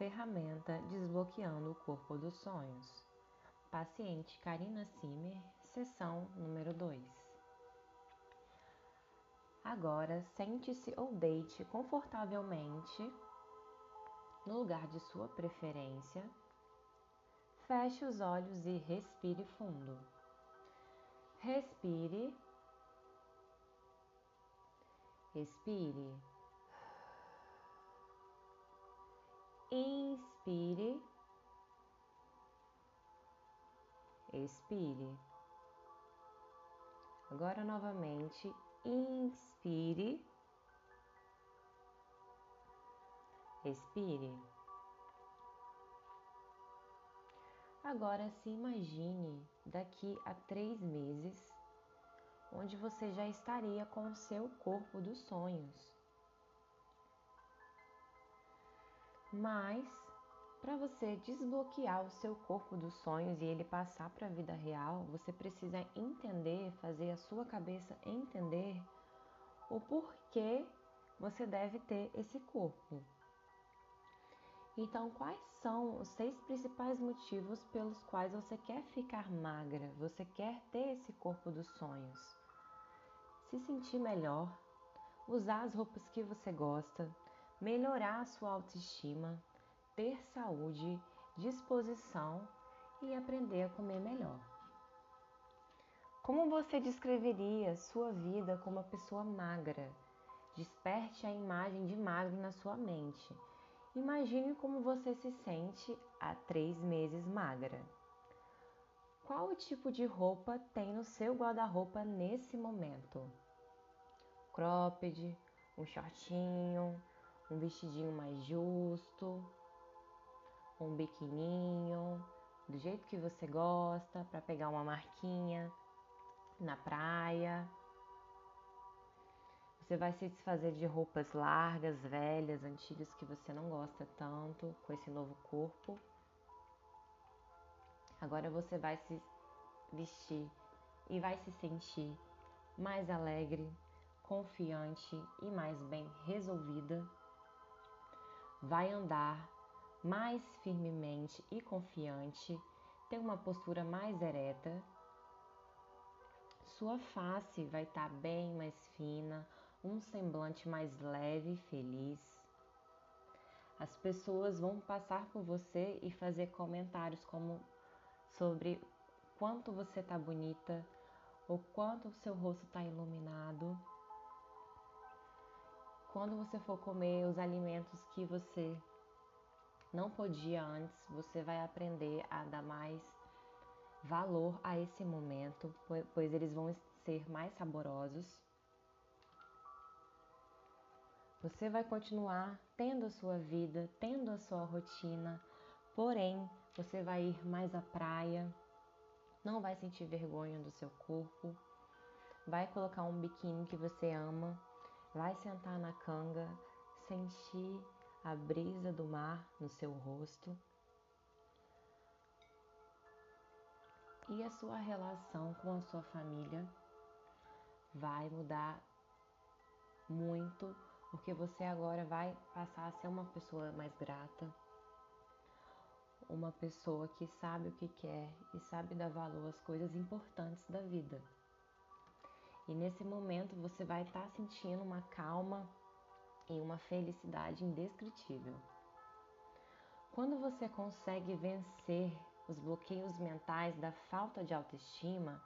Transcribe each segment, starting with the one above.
Ferramenta Desbloqueando o Corpo dos Sonhos. Paciente Karina Simer, sessão número 2. Agora, sente-se ou deite confortavelmente no lugar de sua preferência. Feche os olhos e respire fundo. Respire. Expire. Inspire. Expire. Agora novamente, inspire. Expire. Agora se imagine daqui a três meses, onde você já estaria com o seu corpo dos sonhos. Mas para você desbloquear o seu corpo dos sonhos e ele passar para a vida real, você precisa entender, fazer a sua cabeça entender o porquê você deve ter esse corpo. Então, quais são os seis principais motivos pelos quais você quer ficar magra, você quer ter esse corpo dos sonhos? Se sentir melhor, usar as roupas que você gosta, melhorar a sua autoestima, ter saúde, disposição e aprender a comer melhor. Como você descreveria sua vida como uma pessoa magra? Desperte a imagem de magro na sua mente. Imagine como você se sente há três meses magra. Qual o tipo de roupa tem no seu guarda-roupa nesse momento? Cropped, um shortinho, um vestidinho mais justo, um biquininho, do jeito que você gosta, para pegar uma marquinha na praia. Você vai se desfazer de roupas largas, velhas, antigas que você não gosta tanto com esse novo corpo. Agora você vai se vestir e vai se sentir mais alegre, confiante e mais bem resolvida vai andar mais firmemente e confiante, ter uma postura mais ereta. Sua face vai estar tá bem mais fina, um semblante mais leve e feliz. As pessoas vão passar por você e fazer comentários como sobre quanto você está bonita, ou quanto o seu rosto está iluminado quando você for comer os alimentos que você não podia antes, você vai aprender a dar mais valor a esse momento, pois eles vão ser mais saborosos. Você vai continuar tendo a sua vida, tendo a sua rotina, porém você vai ir mais à praia, não vai sentir vergonha do seu corpo, vai colocar um biquíni que você ama Vai sentar na canga, sentir a brisa do mar no seu rosto. E a sua relação com a sua família vai mudar muito, porque você agora vai passar a ser uma pessoa mais grata, uma pessoa que sabe o que quer e sabe dar valor às coisas importantes da vida. E nesse momento você vai estar tá sentindo uma calma e uma felicidade indescritível. Quando você consegue vencer os bloqueios mentais da falta de autoestima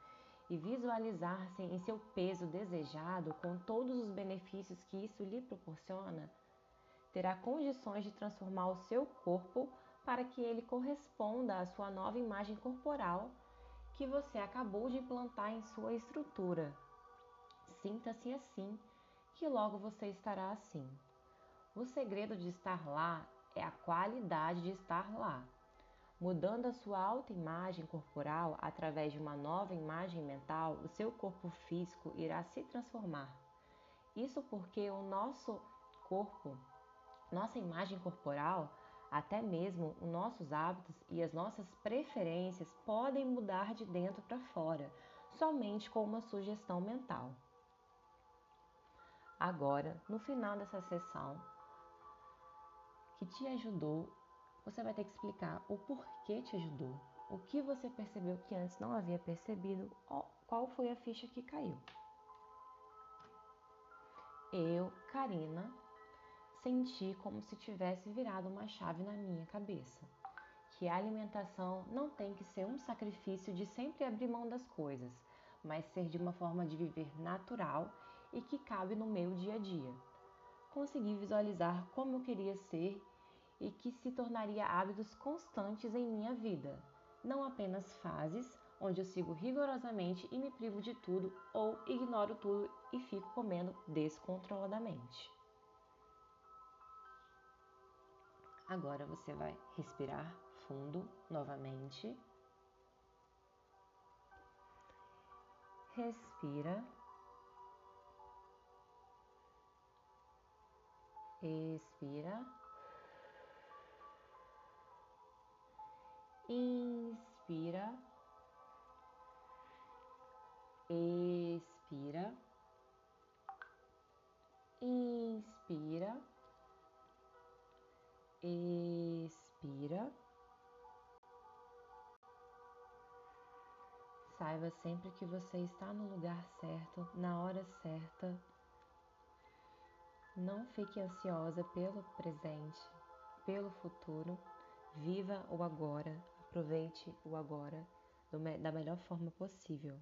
e visualizar-se em seu peso desejado com todos os benefícios que isso lhe proporciona, terá condições de transformar o seu corpo para que ele corresponda à sua nova imagem corporal que você acabou de implantar em sua estrutura. Sinta-se assim, que logo você estará assim. O segredo de estar lá é a qualidade de estar lá. Mudando a sua autoimagem corporal através de uma nova imagem mental, o seu corpo físico irá se transformar. Isso porque o nosso corpo, nossa imagem corporal, até mesmo os nossos hábitos e as nossas preferências podem mudar de dentro para fora, somente com uma sugestão mental. Agora, no final dessa sessão, que te ajudou você vai ter que explicar o porquê te ajudou, o que você percebeu que antes não havia percebido, qual foi a ficha que caiu. Eu, Karina, senti como se tivesse virado uma chave na minha cabeça. Que a alimentação não tem que ser um sacrifício de sempre abrir mão das coisas, mas ser de uma forma de viver natural e que cabe no meu dia a dia. Consegui visualizar como eu queria ser e que se tornaria hábitos constantes em minha vida, não apenas fases onde eu sigo rigorosamente e me privo de tudo ou ignoro tudo e fico comendo descontroladamente. Agora você vai respirar fundo novamente. Respira. Expira. Inspira. Expira. Inspira. Expira. Saiba sempre que você está no lugar certo, na hora certa. Não fique ansiosa pelo presente, pelo futuro. Viva o agora, aproveite o agora da melhor forma possível.